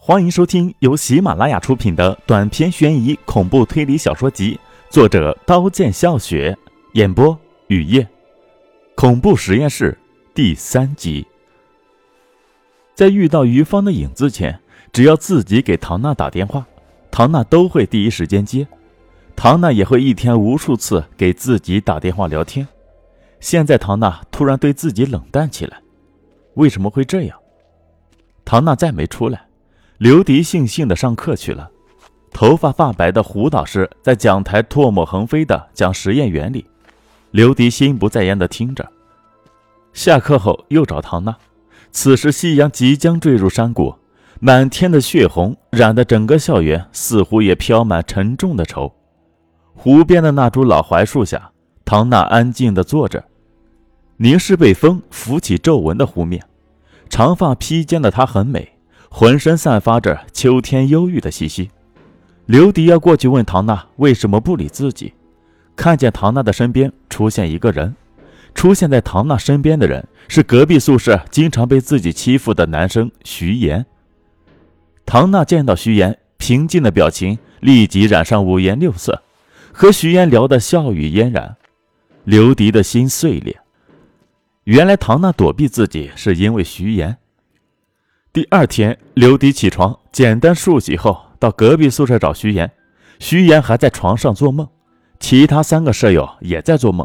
欢迎收听由喜马拉雅出品的短篇悬疑恐怖推理小说集，作者刀剑笑雪，演播雨夜，恐怖实验室第三集。在遇到于芳的影子前，只要自己给唐娜打电话，唐娜都会第一时间接，唐娜也会一天无数次给自己打电话聊天。现在唐娜突然对自己冷淡起来，为什么会这样？唐娜再没出来。刘迪悻悻地上课去了，头发发白的胡导师在讲台唾沫横飞地讲实验原理，刘迪心不在焉地听着。下课后又找唐娜，此时夕阳即将坠入山谷，满天的血红染得整个校园似乎也飘满沉重的愁。湖边的那株老槐树下，唐娜安静地坐着，凝视被风拂起皱纹的湖面，长发披肩的她很美。浑身散发着秋天忧郁的气息。刘迪要过去问唐娜为什么不理自己，看见唐娜的身边出现一个人，出现在唐娜身边的人是隔壁宿舍经常被自己欺负的男生徐岩。唐娜见到徐岩，平静的表情立即染上五颜六色，和徐岩聊得笑语嫣然。刘迪的心碎裂，原来唐娜躲避自己是因为徐岩。第二天，刘迪起床，简单漱洗后，到隔壁宿舍找徐岩。徐岩还在床上做梦，其他三个舍友也在做梦。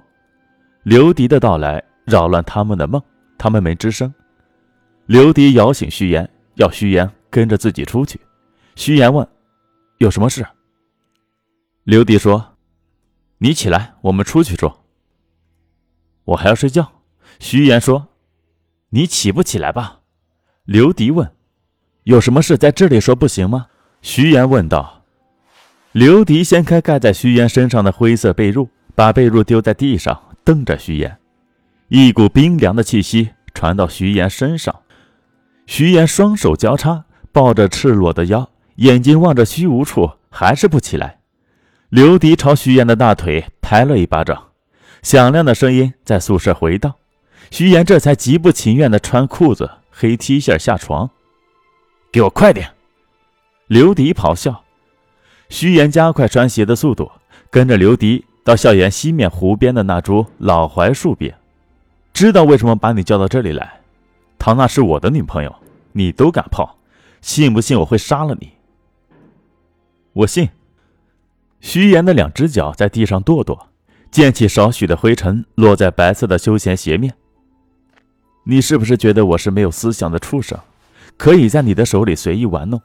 刘迪的到来扰乱他们的梦，他们没吱声。刘迪摇醒徐岩，要徐岩跟着自己出去。徐岩问：“有什么事？”刘迪说：“你起来，我们出去说。”我还要睡觉。徐岩说：“你起不起来吧？”刘迪问：“有什么事在这里说不行吗？”徐岩问道。刘迪掀开盖在徐岩身上的灰色被褥，把被褥丢在地上，瞪着徐岩。一股冰凉的气息传到徐岩身上。徐岩双手交叉，抱着赤裸的腰，眼睛望着虚无处，还是不起来。刘迪朝徐岩的大腿拍了一巴掌，响亮的声音在宿舍回荡。徐岩这才极不情愿地穿裤子。黑 T 恤下下床，给我快点！刘迪咆哮。徐岩加快穿鞋的速度，跟着刘迪到校园西面湖边的那株老槐树边。知道为什么把你叫到这里来？唐娜是我的女朋友，你都敢碰？信不信我会杀了你？我信。徐岩的两只脚在地上跺跺，溅起少许的灰尘，落在白色的休闲鞋面。你是不是觉得我是没有思想的畜生，可以在你的手里随意玩弄？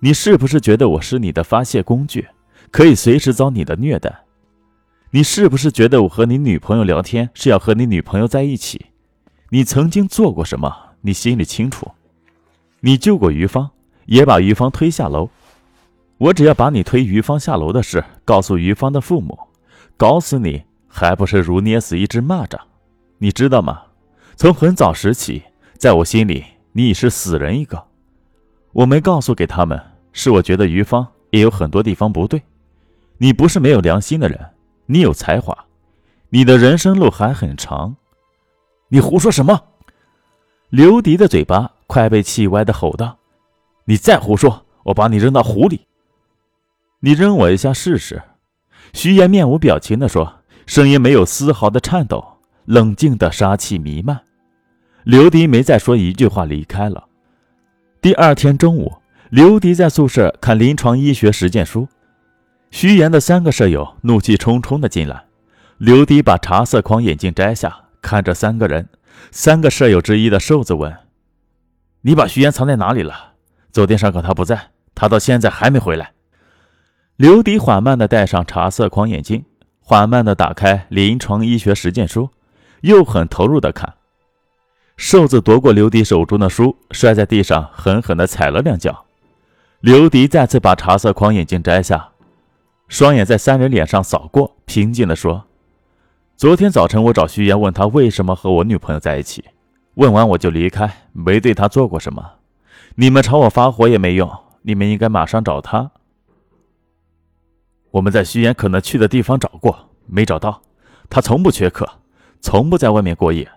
你是不是觉得我是你的发泄工具，可以随时遭你的虐待？你是不是觉得我和你女朋友聊天是要和你女朋友在一起？你曾经做过什么？你心里清楚。你救过于芳，也把于芳推下楼。我只要把你推于芳下楼的事告诉于芳的父母，搞死你还不是如捏死一只蚂蚱？你知道吗？从很早时起，在我心里，你已是死人一个。我没告诉给他们，是我觉得于芳也有很多地方不对。你不是没有良心的人，你有才华，你的人生路还很长。你胡说什么？刘迪的嘴巴快被气歪的吼道：“你再胡说，我把你扔到湖里！你扔我一下试试。”徐岩面无表情地说，声音没有丝毫的颤抖，冷静的杀气弥漫。刘迪没再说一句话，离开了。第二天中午，刘迪在宿舍看临床医学实践书，徐岩的三个舍友怒气冲冲的进来。刘迪把茶色框眼镜摘下，看着三个人。三个舍友之一的瘦子问：“你把徐岩藏在哪里了？昨天上课他不在，他到现在还没回来。”刘迪缓慢地戴上茶色框眼镜，缓慢地打开临床医学实践书，又很投入的看。瘦子夺过刘迪手中的书，摔在地上，狠狠地踩了两脚。刘迪再次把茶色框眼镜摘下，双眼在三人脸上扫过，平静地说：“昨天早晨我找徐岩，问他为什么和我女朋友在一起，问完我就离开，没对他做过什么。你们朝我发火也没用，你们应该马上找他。我们在徐岩可能去的地方找过，没找到。他从不缺课，从不在外面过夜。”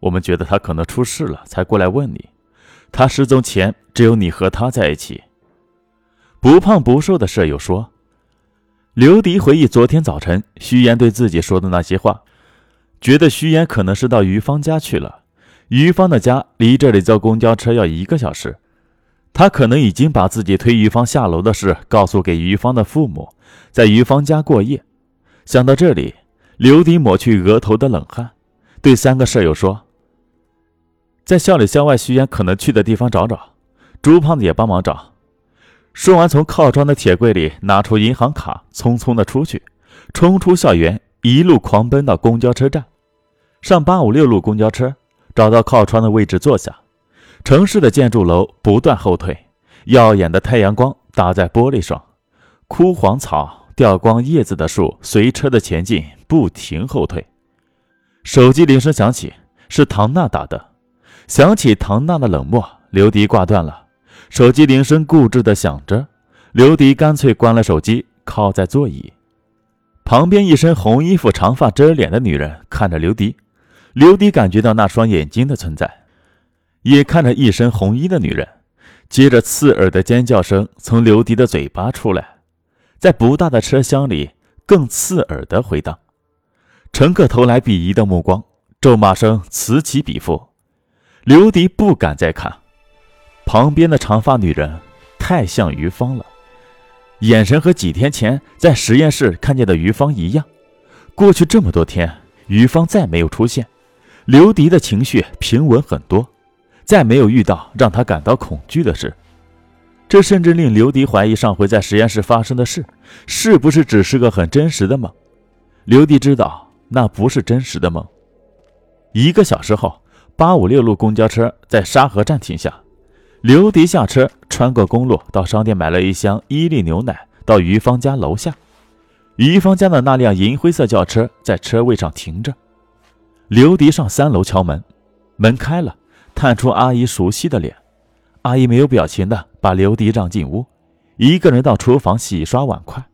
我们觉得他可能出事了，才过来问你。他失踪前只有你和他在一起。不胖不瘦的舍友说：“刘迪回忆昨天早晨徐岩对自己说的那些话，觉得徐岩可能是到于芳家去了。于芳的家离这里坐公交车要一个小时，他可能已经把自己推于芳下楼的事告诉给于芳的父母，在于芳家过夜。想到这里，刘迪抹去额头的冷汗，对三个舍友说。”在校里、校外，徐岩可能去的地方找找，朱胖子也帮忙找。说完，从靠窗的铁柜里拿出银行卡，匆匆的出去，冲出校园，一路狂奔到公交车站，上八五六路公交车，找到靠窗的位置坐下。城市的建筑楼不断后退，耀眼的太阳光打在玻璃上，枯黄草、掉光叶子的树随车的前进，不停后退。手机铃声响起，是唐娜打的。想起唐娜的冷漠，刘迪挂断了。手机铃声固执的响着，刘迪干脆关了手机，靠在座椅旁边。一身红衣服、长发遮脸的女人看着刘迪，刘迪感觉到那双眼睛的存在，也看着一身红衣的女人。接着，刺耳的尖叫声从刘迪的嘴巴出来，在不大的车厢里更刺耳的回荡。乘客投来鄙夷的目光，咒骂声此起彼伏。刘迪不敢再看，旁边的长发女人太像于芳了，眼神和几天前在实验室看见的于芳一样。过去这么多天，于芳再没有出现，刘迪的情绪平稳很多，再没有遇到让他感到恐惧的事。这甚至令刘迪怀疑上回在实验室发生的事，是不是只是个很真实的梦？刘迪知道那不是真实的梦。一个小时后。八五六路公交车在沙河站停下，刘迪下车，穿过公路，到商店买了一箱伊利牛奶，到于芳家楼下。于芳家的那辆银灰色轿车在车位上停着，刘迪上三楼敲门，门开了，探出阿姨熟悉的脸。阿姨没有表情的把刘迪让进屋，一个人到厨房洗刷碗筷。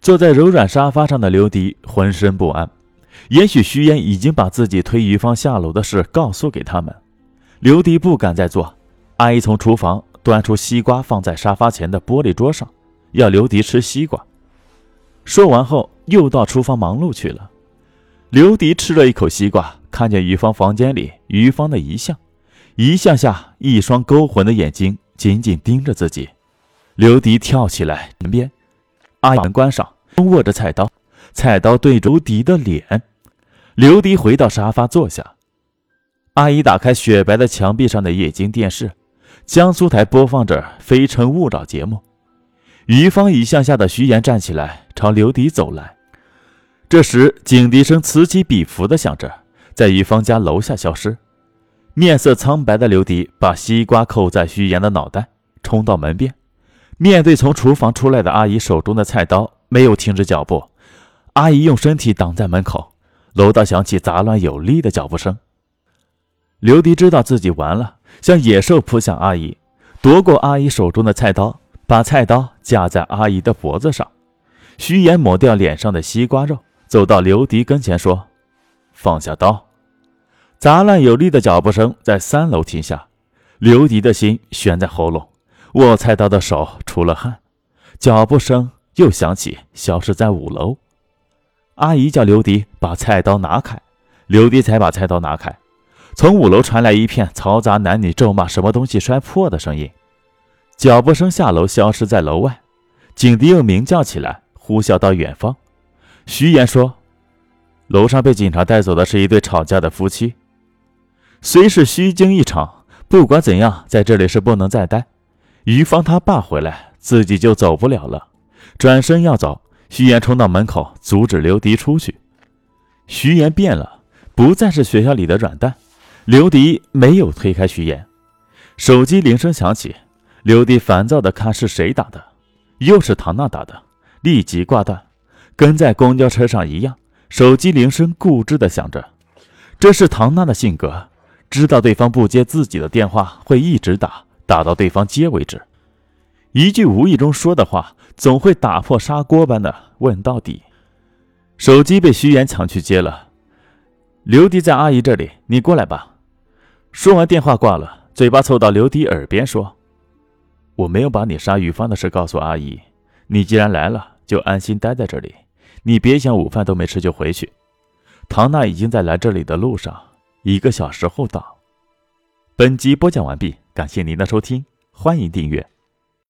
坐在柔软沙发上的刘迪浑身不安。也许徐岩已经把自己推于芳下楼的事告诉给他们，刘迪不敢再坐。阿姨从厨房端出西瓜放在沙发前的玻璃桌上，要刘迪吃西瓜。说完后，又到厨房忙碌去了。刘迪吃了一口西瓜，看见于芳房间里于芳的遗像，一向下一双勾魂的眼睛紧紧盯着自己。刘迪跳起来，门边，阿姨门关上，握着菜刀。菜刀对着刘迪的脸，刘迪回到沙发坐下。阿姨打开雪白的墙壁上的液晶电视，江苏台播放着《非诚勿扰》节目。于芳一向下的徐岩站起来，朝刘迪走来。这时，警笛声此起彼伏的响着，在于芳家楼下消失。面色苍白的刘迪把西瓜扣在徐岩的脑袋，冲到门边，面对从厨房出来的阿姨手中的菜刀，没有停止脚步。阿姨用身体挡在门口，楼道响起杂乱有力的脚步声。刘迪知道自己完了，像野兽扑向阿姨，夺过阿姨手中的菜刀，把菜刀架在阿姨的脖子上。徐岩抹掉脸上的西瓜肉，走到刘迪跟前说：“放下刀。”杂乱有力的脚步声在三楼停下，刘迪的心悬在喉咙，握菜刀的手出了汗。脚步声又响起，消失在五楼。阿姨叫刘迪把菜刀拿开，刘迪才把菜刀拿开。从五楼传来一片嘈杂男女咒骂、什么东西摔破的声音。脚步声下楼，消失在楼外。警笛又鸣叫起来，呼啸到远方。徐岩说：“楼上被警察带走的是一对吵架的夫妻。虽是虚惊一场，不管怎样，在这里是不能再待。于芳他爸回来，自己就走不了了。转身要走。”徐岩冲到门口，阻止刘迪出去。徐岩变了，不再是学校里的软蛋。刘迪没有推开徐岩。手机铃声响起，刘迪烦躁的看是谁打的，又是唐娜打的，立即挂断，跟在公交车上一样。手机铃声固执的响着，这是唐娜的性格，知道对方不接自己的电话，会一直打，打到对方接为止。一句无意中说的话，总会打破砂锅般的问到底。手机被徐岩抢去接了，刘迪在阿姨这里，你过来吧。说完电话挂了，嘴巴凑到刘迪耳边说：“我没有把你杀于芳的事告诉阿姨，你既然来了，就安心待在这里，你别想午饭都没吃就回去。唐娜已经在来这里的路上，一个小时后到。本集播讲完毕感谢您的收听欢迎订阅。